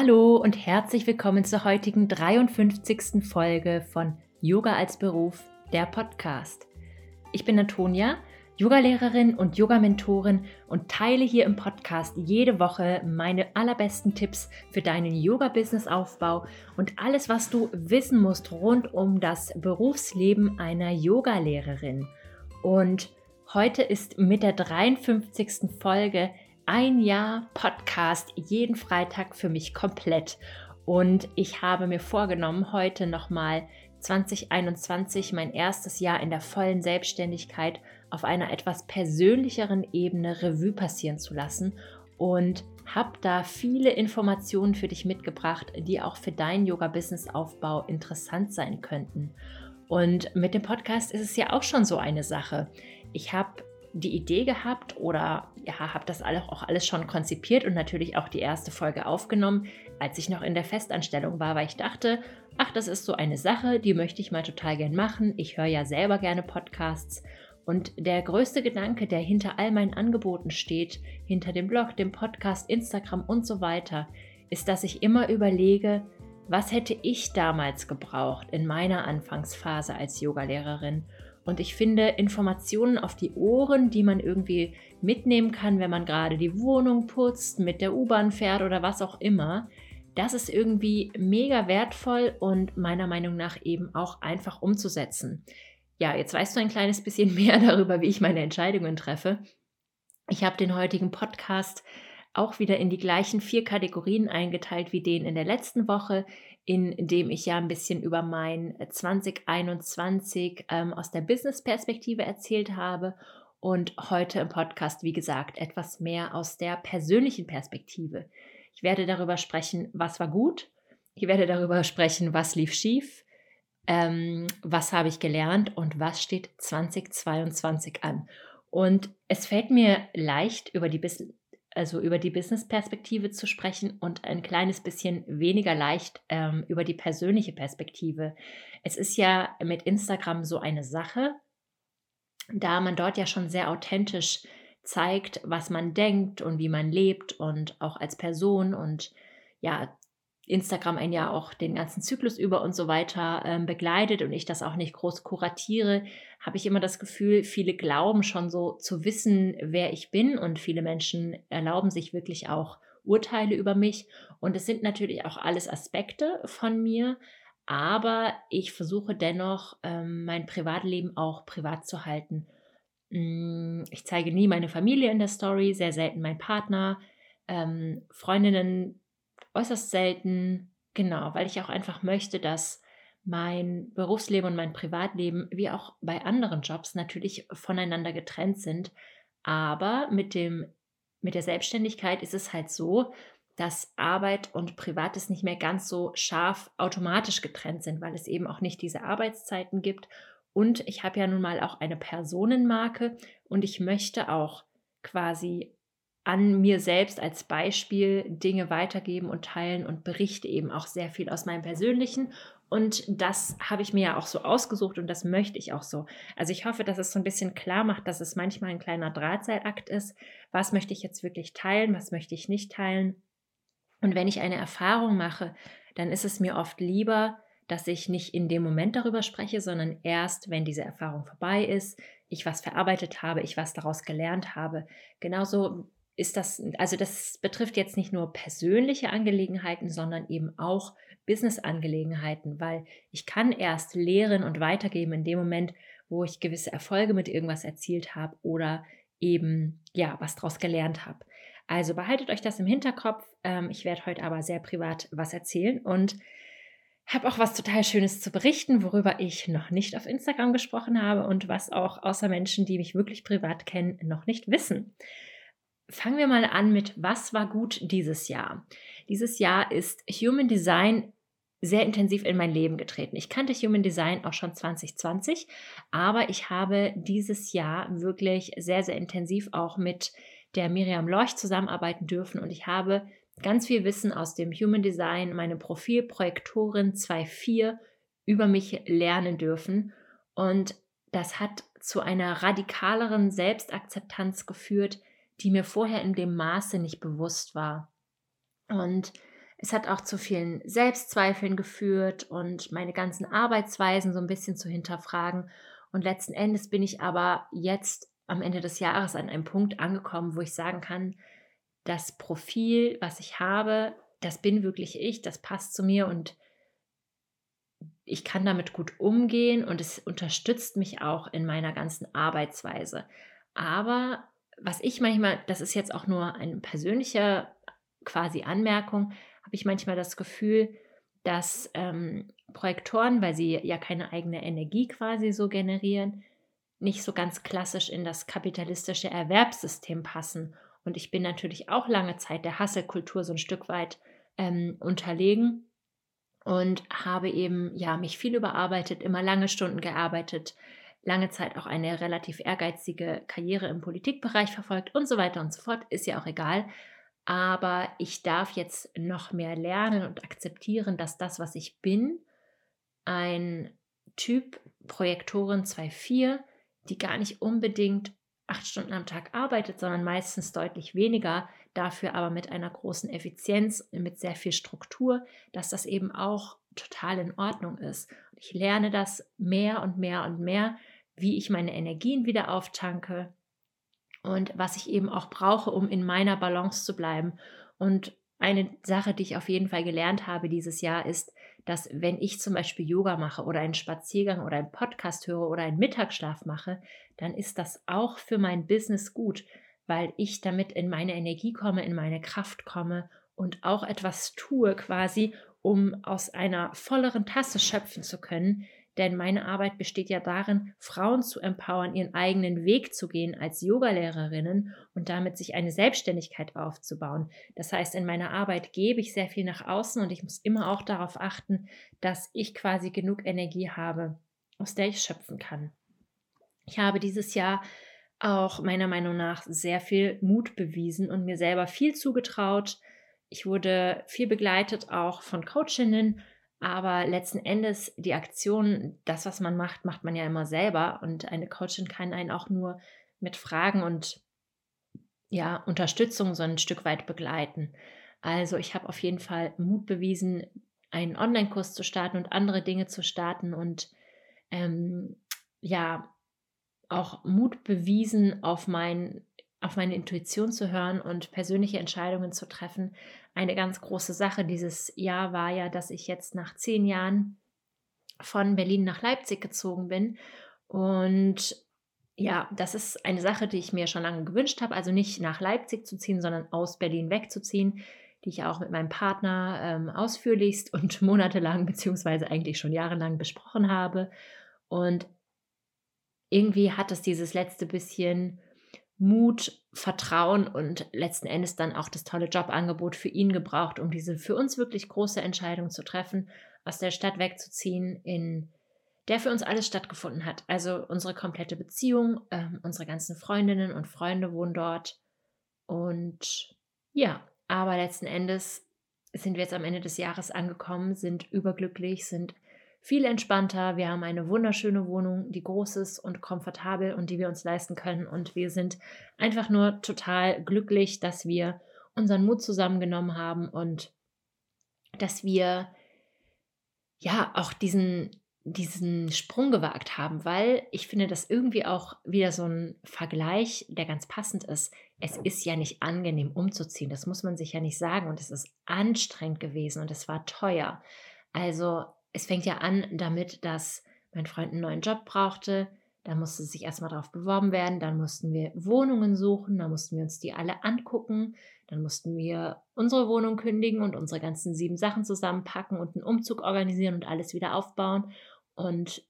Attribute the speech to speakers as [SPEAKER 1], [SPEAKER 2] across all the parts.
[SPEAKER 1] Hallo und herzlich willkommen zur heutigen 53. Folge von Yoga als Beruf, der Podcast. Ich bin Antonia, Yogalehrerin und Yogamentorin und teile hier im Podcast jede Woche meine allerbesten Tipps für deinen Yoga-Business-Aufbau und alles, was du wissen musst rund um das Berufsleben einer Yogalehrerin. Und heute ist mit der 53. Folge ein Jahr Podcast jeden Freitag für mich komplett. Und ich habe mir vorgenommen, heute nochmal 2021, mein erstes Jahr in der vollen Selbstständigkeit, auf einer etwas persönlicheren Ebene Revue passieren zu lassen und habe da viele Informationen für dich mitgebracht, die auch für deinen Yoga-Business-Aufbau interessant sein könnten. Und mit dem Podcast ist es ja auch schon so eine Sache. Ich habe die Idee gehabt oder ja, habe das auch alles schon konzipiert und natürlich auch die erste Folge aufgenommen, als ich noch in der Festanstellung war, weil ich dachte, ach, das ist so eine Sache, die möchte ich mal total gern machen. Ich höre ja selber gerne Podcasts. Und der größte Gedanke, der hinter all meinen Angeboten steht, hinter dem Blog, dem Podcast, Instagram und so weiter, ist, dass ich immer überlege, was hätte ich damals gebraucht in meiner Anfangsphase als Yogalehrerin und ich finde Informationen auf die Ohren, die man irgendwie mitnehmen kann, wenn man gerade die Wohnung putzt, mit der U-Bahn fährt oder was auch immer, das ist irgendwie mega wertvoll und meiner Meinung nach eben auch einfach umzusetzen. Ja, jetzt weißt du ein kleines bisschen mehr darüber, wie ich meine Entscheidungen treffe. Ich habe den heutigen Podcast auch wieder in die gleichen vier Kategorien eingeteilt wie den in der letzten Woche in dem ich ja ein bisschen über mein 2021 ähm, aus der Business-Perspektive erzählt habe und heute im Podcast, wie gesagt, etwas mehr aus der persönlichen Perspektive. Ich werde darüber sprechen, was war gut. Ich werde darüber sprechen, was lief schief, ähm, was habe ich gelernt und was steht 2022 an. Und es fällt mir leicht, über die Business also über die Business-Perspektive zu sprechen und ein kleines bisschen weniger leicht ähm, über die persönliche Perspektive. Es ist ja mit Instagram so eine Sache, da man dort ja schon sehr authentisch zeigt, was man denkt und wie man lebt und auch als Person und ja, Instagram ein ja auch den ganzen Zyklus über und so weiter ähm, begleitet und ich das auch nicht groß kuratiere, habe ich immer das Gefühl, viele glauben schon so zu wissen, wer ich bin und viele Menschen erlauben sich wirklich auch Urteile über mich und es sind natürlich auch alles Aspekte von mir, aber ich versuche dennoch ähm, mein Privatleben auch privat zu halten. Mm, ich zeige nie meine Familie in der Story, sehr selten mein Partner. Ähm, Freundinnen äußerst selten, genau, weil ich auch einfach möchte, dass mein Berufsleben und mein Privatleben, wie auch bei anderen Jobs, natürlich voneinander getrennt sind. Aber mit, dem, mit der Selbstständigkeit ist es halt so, dass Arbeit und Privates nicht mehr ganz so scharf automatisch getrennt sind, weil es eben auch nicht diese Arbeitszeiten gibt. Und ich habe ja nun mal auch eine Personenmarke und ich möchte auch quasi an mir selbst als Beispiel Dinge weitergeben und teilen und berichte eben auch sehr viel aus meinem persönlichen. Und das habe ich mir ja auch so ausgesucht und das möchte ich auch so. Also ich hoffe, dass es so ein bisschen klar macht, dass es manchmal ein kleiner Drahtseilakt ist. Was möchte ich jetzt wirklich teilen, was möchte ich nicht teilen? Und wenn ich eine Erfahrung mache, dann ist es mir oft lieber, dass ich nicht in dem Moment darüber spreche, sondern erst, wenn diese Erfahrung vorbei ist, ich was verarbeitet habe, ich was daraus gelernt habe. Genauso ist das, also das betrifft jetzt nicht nur persönliche Angelegenheiten, sondern eben auch Business-Angelegenheiten, weil ich kann erst lehren und weitergeben in dem Moment, wo ich gewisse Erfolge mit irgendwas erzielt habe oder eben ja was daraus gelernt habe. Also behaltet euch das im Hinterkopf. Ähm, ich werde heute aber sehr privat was erzählen und habe auch was total Schönes zu berichten, worüber ich noch nicht auf Instagram gesprochen habe und was auch außer Menschen, die mich wirklich privat kennen, noch nicht wissen. Fangen wir mal an mit, was war gut dieses Jahr? Dieses Jahr ist Human Design sehr intensiv in mein Leben getreten. Ich kannte Human Design auch schon 2020, aber ich habe dieses Jahr wirklich sehr, sehr intensiv auch mit der Miriam Lorch zusammenarbeiten dürfen und ich habe ganz viel Wissen aus dem Human Design, meine Profilprojektorin 2.4 über mich lernen dürfen und das hat zu einer radikaleren Selbstakzeptanz geführt, die mir vorher in dem Maße nicht bewusst war. Und Es hat auch zu vielen Selbstzweifeln geführt und meine ganzen Arbeitsweisen so ein bisschen zu hinterfragen. Und letzten Endes bin ich aber jetzt am Ende des Jahres an einem Punkt angekommen, wo ich sagen kann, das Profil, was ich habe, das bin wirklich ich, das passt zu mir und ich kann damit gut umgehen und es unterstützt mich auch in meiner ganzen Arbeitsweise. Aber was ich manchmal, das ist jetzt auch nur eine persönliche quasi Anmerkung, habe ich manchmal das Gefühl, dass ähm, Projektoren, weil sie ja keine eigene Energie quasi so generieren, nicht so ganz klassisch in das kapitalistische Erwerbssystem passen. Und ich bin natürlich auch lange Zeit der Hasselkultur so ein Stück weit ähm, unterlegen und habe eben ja mich viel überarbeitet, immer lange Stunden gearbeitet, lange Zeit auch eine relativ ehrgeizige Karriere im Politikbereich verfolgt und so weiter und so fort, ist ja auch egal. Aber ich darf jetzt noch mehr lernen und akzeptieren, dass das, was ich bin, ein Typ Projektoren 2.4, die gar nicht unbedingt acht Stunden am Tag arbeitet, sondern meistens deutlich weniger, dafür aber mit einer großen Effizienz, mit sehr viel Struktur, dass das eben auch total in Ordnung ist. Ich lerne das mehr und mehr und mehr, wie ich meine Energien wieder auftanke, und was ich eben auch brauche, um in meiner Balance zu bleiben. Und eine Sache, die ich auf jeden Fall gelernt habe dieses Jahr, ist, dass wenn ich zum Beispiel Yoga mache oder einen Spaziergang oder einen Podcast höre oder einen Mittagsschlaf mache, dann ist das auch für mein Business gut, weil ich damit in meine Energie komme, in meine Kraft komme und auch etwas tue quasi, um aus einer volleren Tasse schöpfen zu können, denn meine Arbeit besteht ja darin, Frauen zu empowern, ihren eigenen Weg zu gehen als Yogalehrerinnen und damit sich eine Selbstständigkeit aufzubauen. Das heißt, in meiner Arbeit gebe ich sehr viel nach außen und ich muss immer auch darauf achten, dass ich quasi genug Energie habe, aus der ich schöpfen kann. Ich habe dieses Jahr auch meiner Meinung nach sehr viel Mut bewiesen und mir selber viel zugetraut. Ich wurde viel begleitet auch von Coachinnen aber letzten Endes, die Aktion, das, was man macht, macht man ja immer selber. Und eine Coachin kann einen auch nur mit Fragen und ja, Unterstützung so ein Stück weit begleiten. Also ich habe auf jeden Fall Mut bewiesen, einen Online-Kurs zu starten und andere Dinge zu starten und ähm, ja, auch Mut bewiesen, auf mein auf meine Intuition zu hören und persönliche Entscheidungen zu treffen. Eine ganz große Sache dieses Jahr war ja, dass ich jetzt nach zehn Jahren von Berlin nach Leipzig gezogen bin. Und ja, das ist eine Sache, die ich mir schon lange gewünscht habe. Also nicht nach Leipzig zu ziehen, sondern aus Berlin wegzuziehen, die ich auch mit meinem Partner ähm, ausführlichst und monatelang, beziehungsweise eigentlich schon jahrelang besprochen habe. Und irgendwie hat es dieses letzte bisschen Mut, Vertrauen und letzten Endes dann auch das tolle Jobangebot für ihn gebraucht, um diese für uns wirklich große Entscheidung zu treffen, aus der Stadt wegzuziehen, in der für uns alles stattgefunden hat. Also unsere komplette Beziehung, äh, unsere ganzen Freundinnen und Freunde wohnen dort. Und ja, aber letzten Endes sind wir jetzt am Ende des Jahres angekommen, sind überglücklich, sind viel entspannter. Wir haben eine wunderschöne Wohnung, die groß ist und komfortabel und die wir uns leisten können. Und wir sind einfach nur total glücklich, dass wir unseren Mut zusammengenommen haben und dass wir ja auch diesen, diesen Sprung gewagt haben, weil ich finde das irgendwie auch wieder so ein Vergleich, der ganz passend ist. Es ist ja nicht angenehm umzuziehen, das muss man sich ja nicht sagen und es ist anstrengend gewesen und es war teuer. Also es fängt ja an damit, dass mein Freund einen neuen Job brauchte. Da musste sich erstmal darauf beworben werden. Dann mussten wir Wohnungen suchen. Dann mussten wir uns die alle angucken. Dann mussten wir unsere Wohnung kündigen und unsere ganzen sieben Sachen zusammenpacken und einen Umzug organisieren und alles wieder aufbauen. Und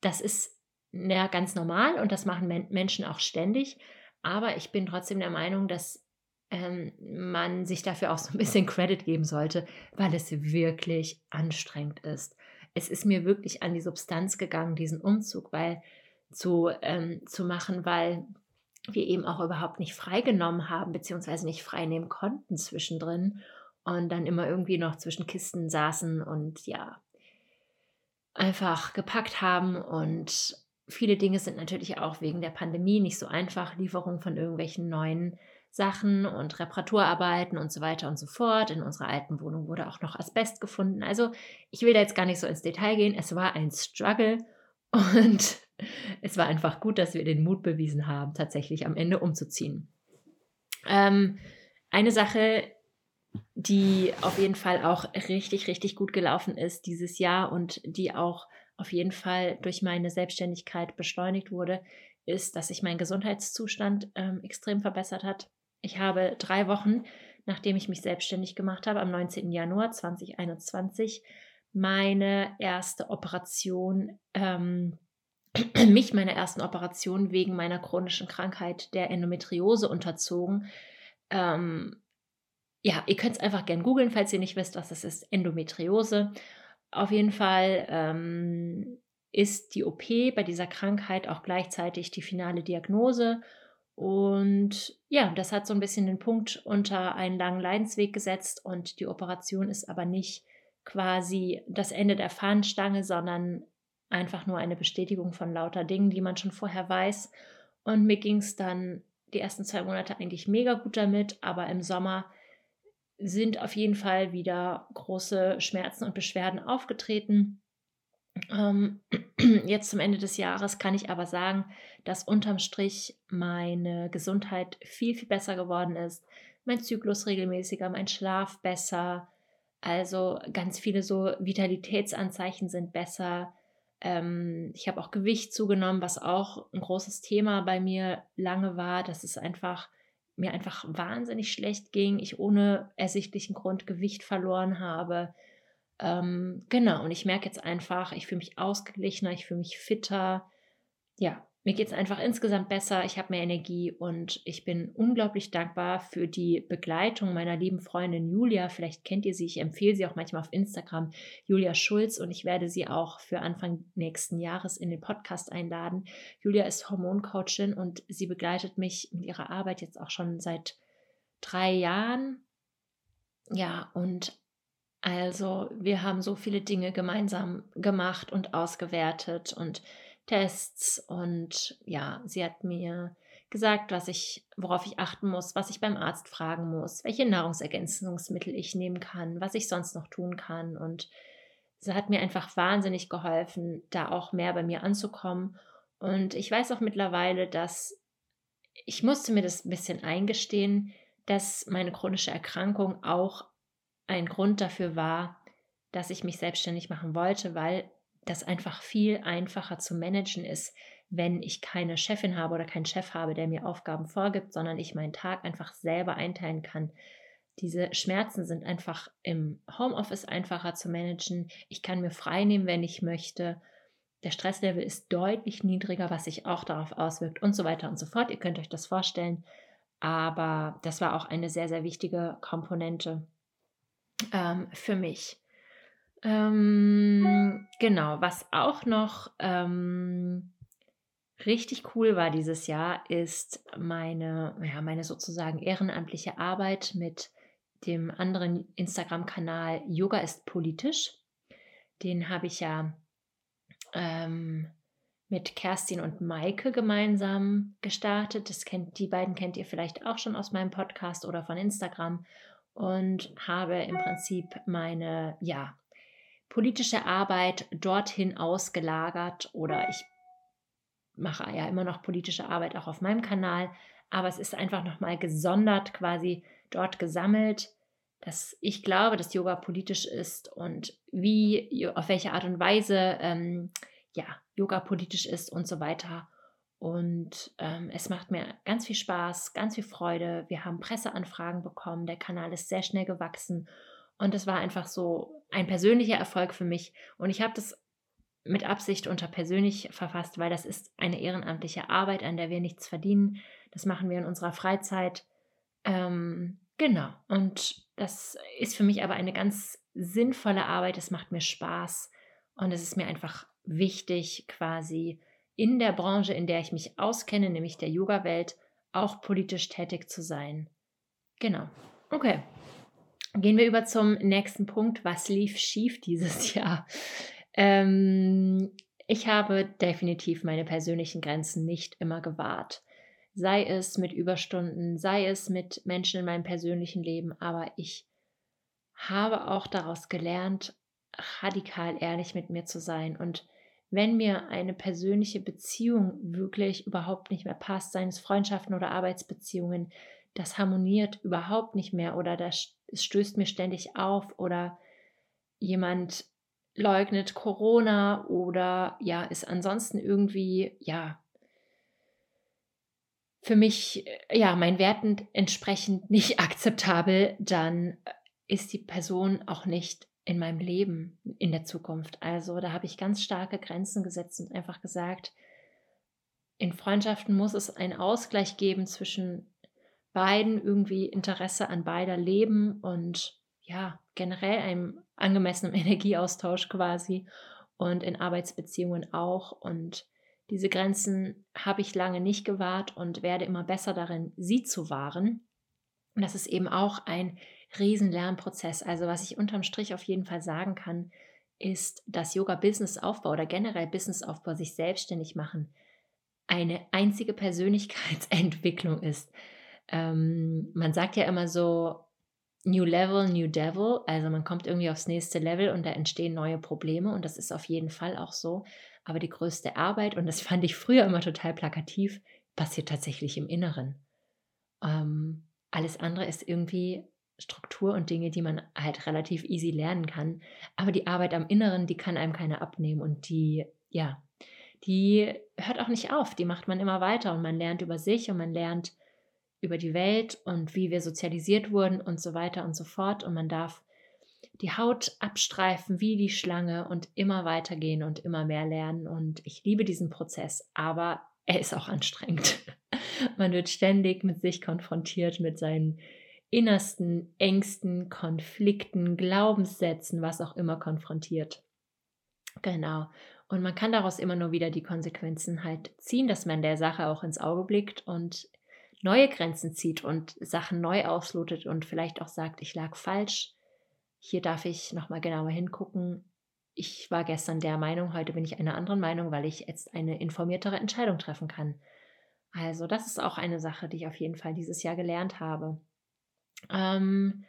[SPEAKER 1] das ist ja ganz normal und das machen Menschen auch ständig. Aber ich bin trotzdem der Meinung, dass ähm, man sich dafür auch so ein bisschen Credit geben sollte, weil es wirklich anstrengend ist. Es ist mir wirklich an die Substanz gegangen, diesen Umzug weil, zu, ähm, zu machen, weil wir eben auch überhaupt nicht freigenommen haben, beziehungsweise nicht frei nehmen konnten zwischendrin und dann immer irgendwie noch zwischen Kisten saßen und ja, einfach gepackt haben und viele Dinge sind natürlich auch wegen der Pandemie nicht so einfach. Lieferung von irgendwelchen neuen Sachen und Reparaturarbeiten und so weiter und so fort. In unserer alten Wohnung wurde auch noch Asbest gefunden. Also ich will da jetzt gar nicht so ins Detail gehen. Es war ein Struggle und es war einfach gut, dass wir den Mut bewiesen haben, tatsächlich am Ende umzuziehen. Ähm, eine Sache, die auf jeden Fall auch richtig, richtig gut gelaufen ist dieses Jahr und die auch auf jeden Fall durch meine Selbstständigkeit beschleunigt wurde, ist, dass sich mein Gesundheitszustand ähm, extrem verbessert hat. Ich habe drei Wochen, nachdem ich mich selbstständig gemacht habe, am 19. Januar 2021, meine erste Operation, ähm, mich meiner ersten Operation wegen meiner chronischen Krankheit der Endometriose unterzogen. Ähm, ja, ihr könnt es einfach gern googeln, falls ihr nicht wisst, was es ist. Endometriose. Auf jeden Fall ähm, ist die OP bei dieser Krankheit auch gleichzeitig die finale Diagnose und ja, das hat so ein bisschen den Punkt unter einen langen Leidensweg gesetzt und die Operation ist aber nicht quasi das Ende der Fahnenstange, sondern einfach nur eine Bestätigung von lauter Dingen, die man schon vorher weiß. Und mir ging es dann die ersten zwei Monate eigentlich mega gut damit, aber im Sommer sind auf jeden Fall wieder große Schmerzen und Beschwerden aufgetreten. Ähm, jetzt zum Ende des Jahres kann ich aber sagen, dass unterm Strich meine Gesundheit viel, viel besser geworden ist. Mein Zyklus regelmäßiger, mein Schlaf besser. Also ganz viele so Vitalitätsanzeichen sind besser. Ähm, ich habe auch Gewicht zugenommen, was auch ein großes Thema bei mir lange war, dass es einfach mir einfach wahnsinnig schlecht ging, ich ohne ersichtlichen Grund Gewicht verloren habe ähm, genau, und ich merke jetzt einfach, ich fühle mich ausgeglichener, ich fühle mich fitter. Ja, mir geht es einfach insgesamt besser, ich habe mehr Energie und ich bin unglaublich dankbar für die Begleitung meiner lieben Freundin Julia. Vielleicht kennt ihr sie, ich empfehle sie auch manchmal auf Instagram, Julia Schulz, und ich werde sie auch für Anfang nächsten Jahres in den Podcast einladen. Julia ist Hormoncoachin und sie begleitet mich mit ihrer Arbeit jetzt auch schon seit drei Jahren. Ja, und also wir haben so viele Dinge gemeinsam gemacht und ausgewertet und Tests und ja, sie hat mir gesagt, was ich, worauf ich achten muss, was ich beim Arzt fragen muss, welche Nahrungsergänzungsmittel ich nehmen kann, was ich sonst noch tun kann. Und sie hat mir einfach wahnsinnig geholfen, da auch mehr bei mir anzukommen. Und ich weiß auch mittlerweile, dass ich musste mir das ein bisschen eingestehen, dass meine chronische Erkrankung auch ein Grund dafür war, dass ich mich selbstständig machen wollte, weil das einfach viel einfacher zu managen ist, wenn ich keine Chefin habe oder keinen Chef habe, der mir Aufgaben vorgibt, sondern ich meinen Tag einfach selber einteilen kann. Diese Schmerzen sind einfach im Homeoffice einfacher zu managen. Ich kann mir frei nehmen, wenn ich möchte. Der Stresslevel ist deutlich niedriger, was sich auch darauf auswirkt und so weiter und so fort. Ihr könnt euch das vorstellen. Aber das war auch eine sehr, sehr wichtige Komponente ähm, für mich. Ähm, genau, was auch noch ähm, richtig cool war dieses Jahr, ist meine, ja, meine sozusagen ehrenamtliche Arbeit mit dem anderen Instagram-Kanal Yoga ist politisch. Den habe ich ja ähm, mit Kerstin und Maike gemeinsam gestartet. Das kennt, die beiden kennt ihr vielleicht auch schon aus meinem Podcast oder von Instagram und habe im Prinzip meine, ja, politische Arbeit dorthin ausgelagert oder ich mache ja immer noch politische Arbeit auch auf meinem Kanal, aber es ist einfach nochmal gesondert quasi dort gesammelt, dass ich glaube, dass Yoga politisch ist und wie, auf welche Art und Weise ähm, ja, Yoga politisch ist und so weiter. Und ähm, es macht mir ganz viel Spaß, ganz viel Freude. Wir haben Presseanfragen bekommen. Der Kanal ist sehr schnell gewachsen. Und es war einfach so ein persönlicher Erfolg für mich. Und ich habe das mit Absicht unter persönlich verfasst, weil das ist eine ehrenamtliche Arbeit, an der wir nichts verdienen. Das machen wir in unserer Freizeit. Ähm, genau. Und das ist für mich aber eine ganz sinnvolle Arbeit. Es macht mir Spaß. Und es ist mir einfach wichtig, quasi in der Branche, in der ich mich auskenne, nämlich der Yoga-Welt, auch politisch tätig zu sein. Genau. Okay. Gehen wir über zum nächsten Punkt. Was lief schief dieses Jahr? Ähm, ich habe definitiv meine persönlichen Grenzen nicht immer gewahrt. sei es mit Überstunden, sei es mit Menschen in meinem persönlichen Leben, aber ich habe auch daraus gelernt, radikal ehrlich mit mir zu sein und wenn mir eine persönliche Beziehung wirklich überhaupt nicht mehr passt, seien es Freundschaften oder Arbeitsbeziehungen, das harmoniert überhaupt nicht mehr oder das, stößt mir ständig auf oder jemand leugnet Corona oder ja, ist ansonsten irgendwie, ja, für mich, ja, meinen Werten entsprechend nicht akzeptabel, dann ist die Person auch nicht in meinem Leben in der Zukunft. Also da habe ich ganz starke Grenzen gesetzt und einfach gesagt, in Freundschaften muss es einen Ausgleich geben zwischen beiden, irgendwie Interesse an beider Leben und ja, generell einem angemessenen Energieaustausch quasi und in Arbeitsbeziehungen auch. Und diese Grenzen habe ich lange nicht gewahrt und werde immer besser darin, sie zu wahren. Und das ist eben auch ein Riesenlernprozess. Also was ich unterm Strich auf jeden Fall sagen kann, ist, dass Yoga-Business-Aufbau oder generell Business-Aufbau sich selbstständig machen eine einzige Persönlichkeitsentwicklung ist. Ähm, man sagt ja immer so, New Level, New Devil, also man kommt irgendwie aufs nächste Level und da entstehen neue Probleme und das ist auf jeden Fall auch so. Aber die größte Arbeit, und das fand ich früher immer total plakativ, passiert tatsächlich im Inneren. Ähm, alles andere ist irgendwie Struktur und Dinge, die man halt relativ easy lernen kann. Aber die Arbeit am Inneren, die kann einem keiner abnehmen und die, ja, die hört auch nicht auf. Die macht man immer weiter und man lernt über sich und man lernt über die Welt und wie wir sozialisiert wurden und so weiter und so fort. Und man darf die Haut abstreifen wie die Schlange und immer weitergehen und immer mehr lernen. Und ich liebe diesen Prozess, aber er ist auch anstrengend. Man wird ständig mit sich konfrontiert, mit seinen innersten Ängsten, Konflikten, Glaubenssätzen, was auch immer konfrontiert. Genau. Und man kann daraus immer nur wieder die Konsequenzen halt ziehen, dass man der Sache auch ins Auge blickt und neue Grenzen zieht und Sachen neu auslotet und vielleicht auch sagt, ich lag falsch. Hier darf ich nochmal genauer hingucken. Ich war gestern der Meinung, heute bin ich einer anderen Meinung, weil ich jetzt eine informiertere Entscheidung treffen kann. Also das ist auch eine Sache, die ich auf jeden Fall dieses Jahr gelernt habe. Ähm,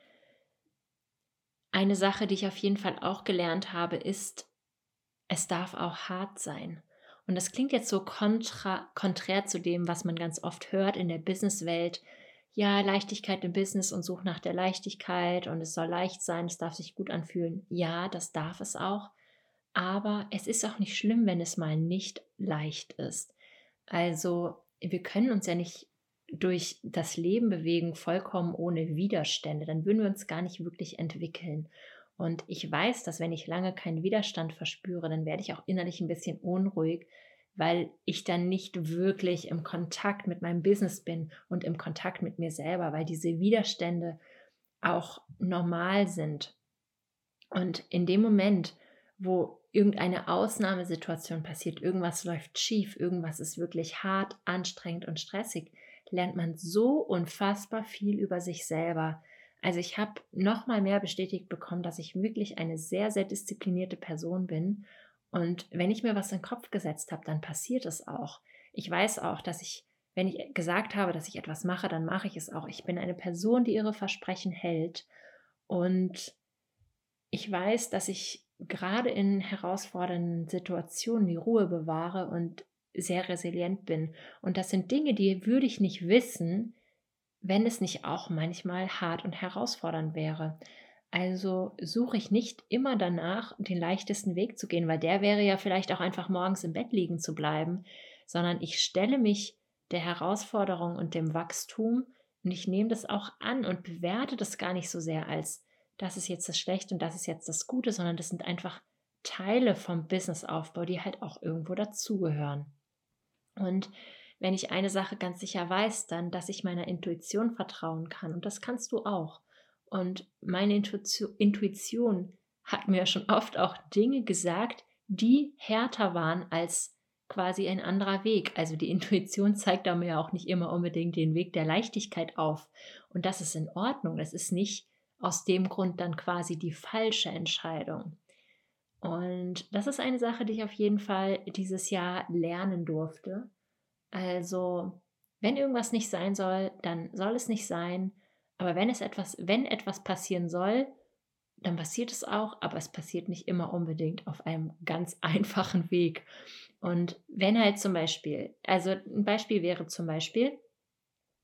[SPEAKER 1] eine Sache, die ich auf jeden Fall auch gelernt habe, ist, es darf auch hart sein. Und das klingt jetzt so kontra, konträr zu dem, was man ganz oft hört in der Businesswelt. Ja, Leichtigkeit im Business und such nach der Leichtigkeit und es soll leicht sein, es darf sich gut anfühlen. Ja, das darf es auch. Aber es ist auch nicht schlimm, wenn es mal nicht leicht ist. Also wir können uns ja nicht durch das Leben bewegen, vollkommen ohne Widerstände. Dann würden wir uns gar nicht wirklich entwickeln. Und ich weiß, dass wenn ich lange keinen Widerstand verspüre, dann werde ich auch innerlich ein bisschen unruhig, weil ich dann nicht wirklich im Kontakt mit meinem Business bin und im Kontakt mit mir selber, weil diese Widerstände auch normal sind. Und in dem Moment, wo irgendeine Ausnahmesituation passiert, irgendwas läuft schief, irgendwas ist wirklich hart, anstrengend und stressig, lernt man so unfassbar viel über sich selber. Also ich habe noch mal mehr bestätigt bekommen, dass ich wirklich eine sehr, sehr disziplinierte Person bin. Und wenn ich mir was in den Kopf gesetzt habe, dann passiert es auch. Ich weiß auch, dass ich, wenn ich gesagt habe, dass ich etwas mache, dann mache ich es auch. Ich bin eine Person, die ihre Versprechen hält. Und ich weiß, dass ich gerade in herausfordernden Situationen die Ruhe bewahre und sehr resilient bin. Und das sind Dinge, die würde ich nicht wissen, wenn es nicht auch manchmal hart und herausfordernd wäre. Also suche ich nicht immer danach, den leichtesten Weg zu gehen, weil der wäre ja vielleicht auch einfach morgens im Bett liegen zu bleiben, sondern ich stelle mich der Herausforderung und dem Wachstum und ich nehme das auch an und bewerte das gar nicht so sehr als das ist jetzt das Schlechte und das ist jetzt das Gute, sondern das sind einfach Teile vom Businessaufbau, die halt auch irgendwo dazugehören. Und wenn ich eine Sache ganz sicher weiß, dann, dass ich meiner Intuition vertrauen kann. Und das kannst du auch. Und meine Intuition hat mir schon oft auch Dinge gesagt, die härter waren als quasi ein anderer Weg. Also die Intuition zeigt da mir auch nicht immer unbedingt den Weg der Leichtigkeit auf. Und das ist in Ordnung. Das ist nicht aus dem Grund dann quasi die falsche Entscheidung. Und das ist eine Sache, die ich auf jeden Fall dieses Jahr lernen durfte. Also wenn irgendwas nicht sein soll, dann soll es nicht sein. Aber wenn es etwas, wenn etwas passieren soll, dann passiert es auch, aber es passiert nicht immer unbedingt auf einem ganz einfachen Weg. Und wenn halt zum Beispiel, also ein Beispiel wäre zum Beispiel,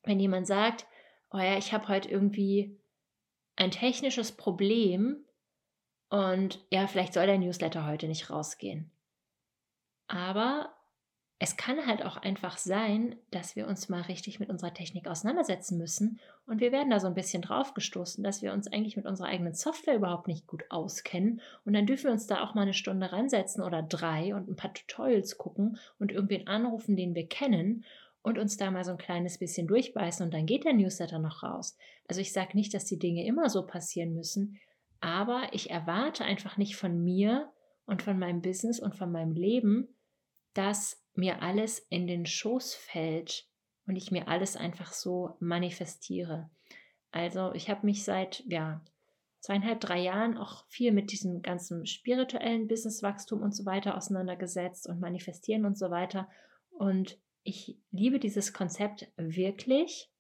[SPEAKER 1] wenn jemand sagt, oh ja, ich habe heute irgendwie ein technisches Problem und ja, vielleicht soll der Newsletter heute nicht rausgehen. Aber es kann halt auch einfach sein, dass wir uns mal richtig mit unserer Technik auseinandersetzen müssen und wir werden da so ein bisschen drauf gestoßen, dass wir uns eigentlich mit unserer eigenen Software überhaupt nicht gut auskennen und dann dürfen wir uns da auch mal eine Stunde ransetzen oder drei und ein paar Tutorials gucken und irgendwen anrufen, den wir kennen und uns da mal so ein kleines bisschen durchbeißen und dann geht der Newsletter noch raus. Also ich sage nicht, dass die Dinge immer so passieren müssen, aber ich erwarte einfach nicht von mir und von meinem Business und von meinem Leben, dass mir alles in den Schoß fällt und ich mir alles einfach so manifestiere. Also ich habe mich seit ja, zweieinhalb, drei Jahren auch viel mit diesem ganzen spirituellen Businesswachstum und so weiter auseinandergesetzt und manifestieren und so weiter. Und ich liebe dieses Konzept wirklich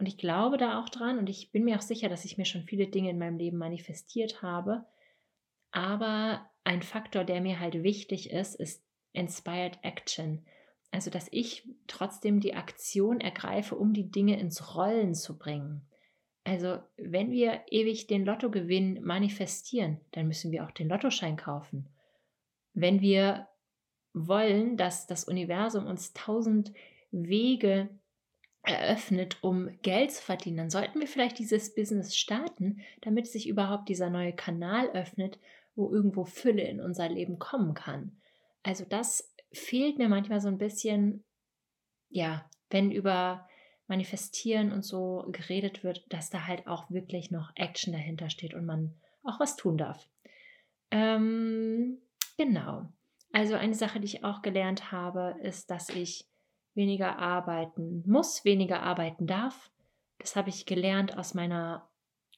[SPEAKER 1] und ich glaube da auch dran und ich bin mir auch sicher, dass ich mir schon viele Dinge in meinem Leben manifestiert habe. Aber ein Faktor, der mir halt wichtig ist, ist Inspired Action. Also, dass ich trotzdem die Aktion ergreife, um die Dinge ins Rollen zu bringen. Also, wenn wir ewig den Lottogewinn manifestieren, dann müssen wir auch den Lottoschein kaufen. Wenn wir wollen, dass das Universum uns tausend Wege eröffnet, um Geld zu verdienen, dann sollten wir vielleicht dieses Business starten, damit sich überhaupt dieser neue Kanal öffnet, wo irgendwo Fülle in unser Leben kommen kann. Also das fehlt mir manchmal so ein bisschen, ja, wenn über Manifestieren und so geredet wird, dass da halt auch wirklich noch Action dahinter steht und man auch was tun darf. Ähm, genau. Also eine Sache, die ich auch gelernt habe, ist, dass ich weniger arbeiten muss, weniger arbeiten darf. Das habe ich gelernt aus meiner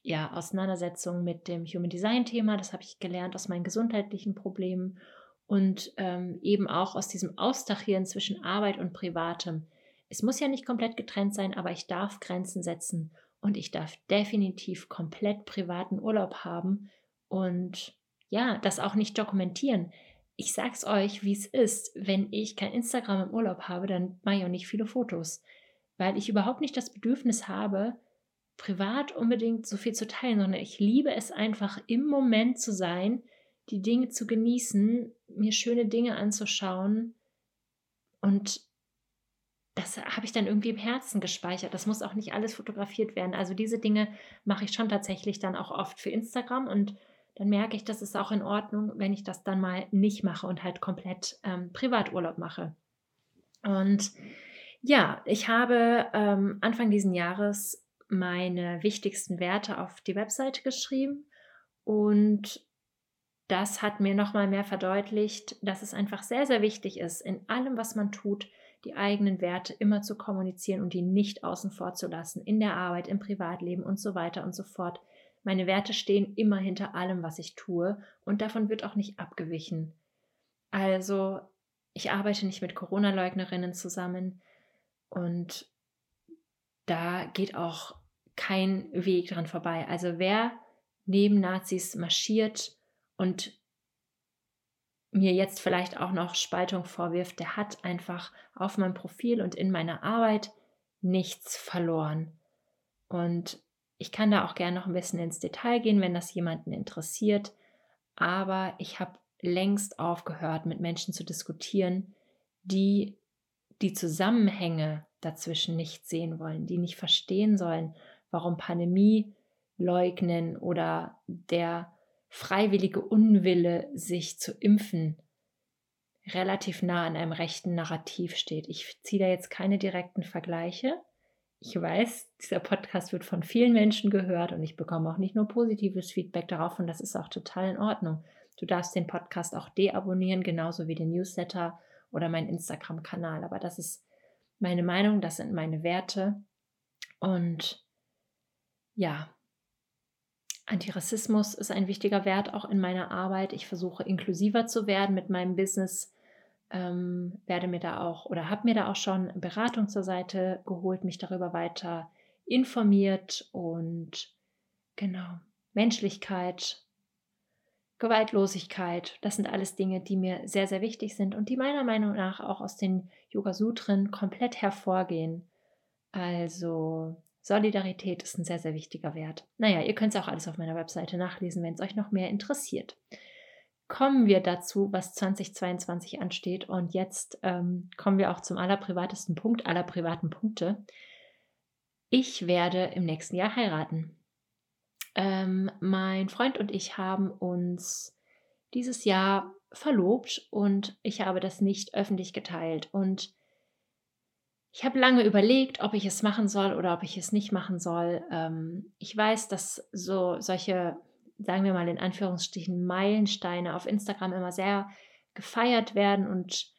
[SPEAKER 1] ja, Auseinandersetzung mit dem Human Design Thema. Das habe ich gelernt aus meinen gesundheitlichen Problemen und ähm, eben auch aus diesem Austachieren zwischen Arbeit und Privatem. Es muss ja nicht komplett getrennt sein, aber ich darf Grenzen setzen und ich darf definitiv komplett privaten Urlaub haben und ja, das auch nicht dokumentieren ich sag's euch, wie es ist. Wenn ich kein Instagram im Urlaub habe, dann mache ich auch nicht viele Fotos, weil ich überhaupt nicht das Bedürfnis habe, privat unbedingt so viel zu teilen, sondern ich liebe es einfach im Moment zu sein, die Dinge zu genießen, mir schöne Dinge anzuschauen und das habe ich dann irgendwie im Herzen gespeichert. Das muss auch nicht alles fotografiert werden. Also diese Dinge mache ich schon tatsächlich dann auch oft für Instagram und dann merke ich, das ist auch in Ordnung, wenn ich das dann mal nicht mache und halt komplett ähm, Privaturlaub mache. Und ja, ich habe ähm, Anfang diesen Jahres meine wichtigsten Werte auf die Webseite geschrieben und das hat mir nochmal mehr verdeutlicht, dass es einfach sehr, sehr wichtig ist, in allem, was man tut, die eigenen Werte immer zu kommunizieren und die nicht außen vor zu lassen, in der Arbeit, im Privatleben und so weiter und so fort. Meine Werte stehen immer hinter allem, was ich tue und davon wird auch nicht abgewichen. Also, ich arbeite nicht mit Corona-Leugnerinnen zusammen und da geht auch kein Weg dran vorbei. Also, wer neben Nazis marschiert und mir jetzt vielleicht auch noch Spaltung vorwirft, der hat einfach auf meinem Profil und in meiner Arbeit nichts verloren. Und ich kann da auch gerne noch ein bisschen ins Detail gehen, wenn das jemanden interessiert. Aber ich habe längst aufgehört, mit Menschen zu diskutieren, die die Zusammenhänge dazwischen nicht sehen wollen, die nicht verstehen sollen, warum Pandemie leugnen oder der freiwillige Unwille, sich zu impfen, relativ nah an einem rechten Narrativ steht. Ich ziehe da jetzt keine direkten Vergleiche, ich weiß, dieser Podcast wird von vielen Menschen gehört und ich bekomme auch nicht nur positives Feedback darauf und das ist auch total in Ordnung. Du darfst den Podcast auch deabonnieren, genauso wie den Newsletter oder meinen Instagram-Kanal. Aber das ist meine Meinung, das sind meine Werte. Und ja, Antirassismus ist ein wichtiger Wert auch in meiner Arbeit. Ich versuche inklusiver zu werden mit meinem Business ähm, werde mir da auch oder habe mir da auch schon Beratung zur Seite geholt, mich darüber weiter informiert und genau, Menschlichkeit, Gewaltlosigkeit, das sind alles Dinge, die mir sehr, sehr wichtig sind und die meiner Meinung nach auch aus den Yoga Sutren komplett hervorgehen. Also Solidarität ist ein sehr, sehr wichtiger Wert. Naja, ihr könnt es auch alles auf meiner Webseite nachlesen, wenn es euch noch mehr interessiert. Kommen wir dazu, was 2022 ansteht. Und jetzt ähm, kommen wir auch zum allerprivatesten Punkt aller privaten Punkte. Ich werde im nächsten Jahr heiraten. Ähm, mein Freund und ich haben uns dieses Jahr verlobt und ich habe das nicht öffentlich geteilt. Und ich habe lange überlegt, ob ich es machen soll oder ob ich es nicht machen soll. Ähm, ich weiß, dass so solche, sagen wir mal in Anführungsstrichen, Meilensteine auf Instagram immer sehr gefeiert werden und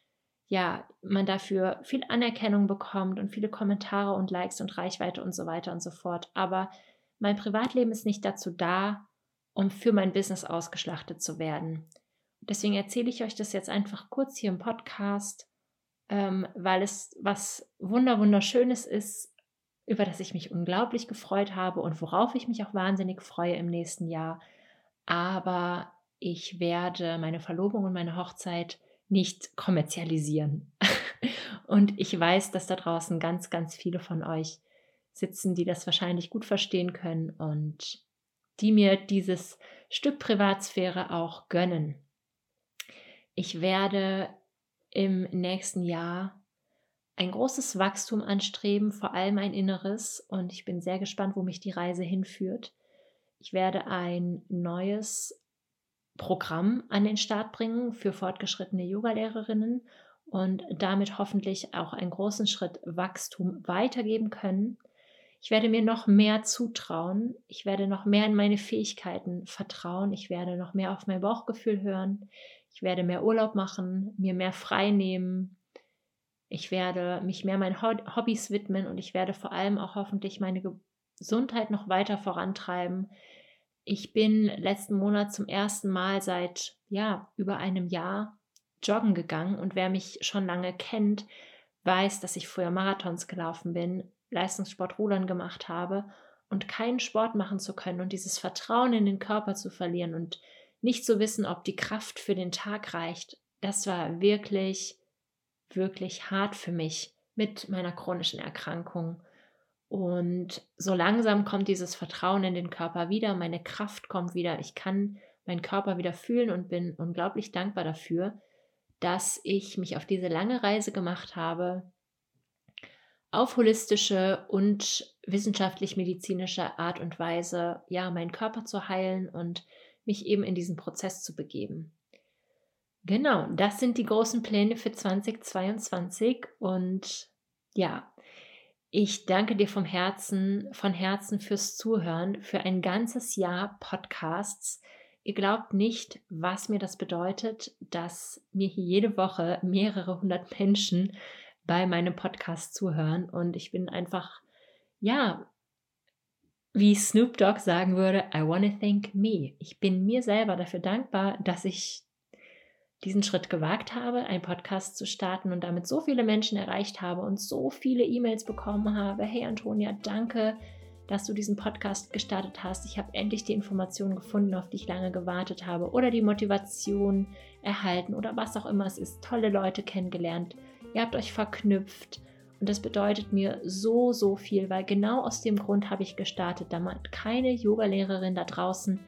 [SPEAKER 1] ja, man dafür viel Anerkennung bekommt und viele Kommentare und Likes und Reichweite und so weiter und so fort. Aber mein Privatleben ist nicht dazu da, um für mein Business ausgeschlachtet zu werden. Deswegen erzähle ich euch das jetzt einfach kurz hier im Podcast, ähm, weil es was wunder wunderschönes ist, über das ich mich unglaublich gefreut habe und worauf ich mich auch wahnsinnig freue im nächsten Jahr. Aber ich werde meine Verlobung und meine Hochzeit nicht kommerzialisieren. und ich weiß, dass da draußen ganz, ganz viele von euch sitzen, die das wahrscheinlich gut verstehen können und die mir dieses Stück Privatsphäre auch gönnen. Ich werde im nächsten Jahr ein großes Wachstum anstreben, vor allem ein inneres, und ich bin sehr gespannt, wo mich die Reise hinführt. Ich werde ein neues Programm an den Start bringen für fortgeschrittene Yogalehrerinnen und damit hoffentlich auch einen großen Schritt Wachstum weitergeben können. Ich werde mir noch mehr zutrauen. Ich werde noch mehr in meine Fähigkeiten vertrauen. Ich werde noch mehr auf mein Bauchgefühl hören. Ich werde mehr Urlaub machen, mir mehr frei nehmen. Ich werde mich mehr meinen Hobbys widmen und ich werde vor allem auch hoffentlich meine Gesundheit noch weiter vorantreiben. Ich bin letzten Monat zum ersten Mal seit ja, über einem Jahr joggen gegangen und wer mich schon lange kennt, weiß, dass ich früher Marathons gelaufen bin Leistungssport Rudern gemacht habe und keinen Sport machen zu können und dieses Vertrauen in den Körper zu verlieren und nicht zu wissen, ob die Kraft für den Tag reicht, das war wirklich, wirklich hart für mich mit meiner chronischen Erkrankung. Und so langsam kommt dieses Vertrauen in den Körper wieder, meine Kraft kommt wieder, ich kann meinen Körper wieder fühlen und bin unglaublich dankbar dafür, dass ich mich auf diese lange Reise gemacht habe, auf holistische und wissenschaftlich-medizinische Art und Weise, ja, meinen Körper zu heilen und mich eben in diesen Prozess zu begeben. Genau, das sind die großen Pläne für 2022 und ja, ich danke dir vom Herzen, von Herzen fürs Zuhören, für ein ganzes Jahr Podcasts. Ihr glaubt nicht, was mir das bedeutet, dass mir hier jede Woche mehrere hundert Menschen bei meinem Podcast zuhören. Und ich bin einfach, ja, wie Snoop Dogg sagen würde, I want to thank me. Ich bin mir selber dafür dankbar, dass ich diesen Schritt gewagt habe, einen Podcast zu starten und damit so viele Menschen erreicht habe und so viele E-Mails bekommen habe. Hey Antonia, danke, dass du diesen Podcast gestartet hast. Ich habe endlich die Informationen gefunden, auf die ich lange gewartet habe oder die Motivation erhalten oder was auch immer es ist. Tolle Leute kennengelernt ihr habt euch verknüpft. Und das bedeutet mir so, so viel, weil genau aus dem Grund habe ich gestartet, damit keine Yogalehrerin da draußen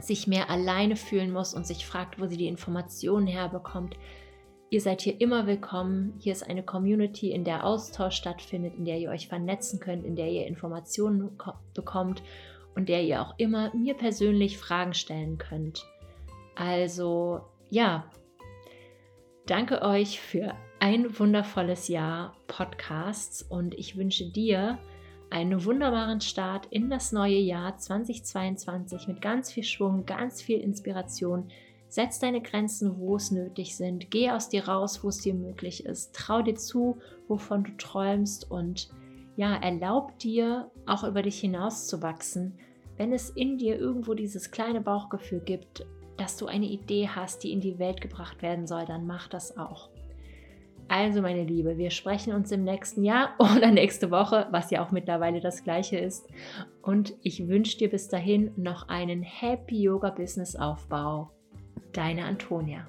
[SPEAKER 1] sich mehr alleine fühlen muss und sich fragt, wo sie die Informationen herbekommt. Ihr seid hier immer willkommen. Hier ist eine Community, in der Austausch stattfindet, in der ihr euch vernetzen könnt, in der ihr Informationen bekommt und der ihr auch immer mir persönlich Fragen stellen könnt. Also ja, danke euch für ein wundervolles Jahr Podcasts und ich wünsche dir einen wunderbaren Start in das neue Jahr 2022 mit ganz viel Schwung, ganz viel Inspiration. Setz deine Grenzen, wo es nötig sind. Geh aus dir raus, wo es dir möglich ist. Trau dir zu, wovon du träumst und ja, erlaub dir auch über dich hinaus zu wachsen. Wenn es in dir irgendwo dieses kleine Bauchgefühl gibt, dass du eine Idee hast, die in die Welt gebracht werden soll, dann mach das auch. Also, meine Liebe, wir sprechen uns im nächsten Jahr oder nächste Woche, was ja auch mittlerweile das gleiche ist. Und ich wünsche dir bis dahin noch einen Happy Yoga Business Aufbau. Deine Antonia.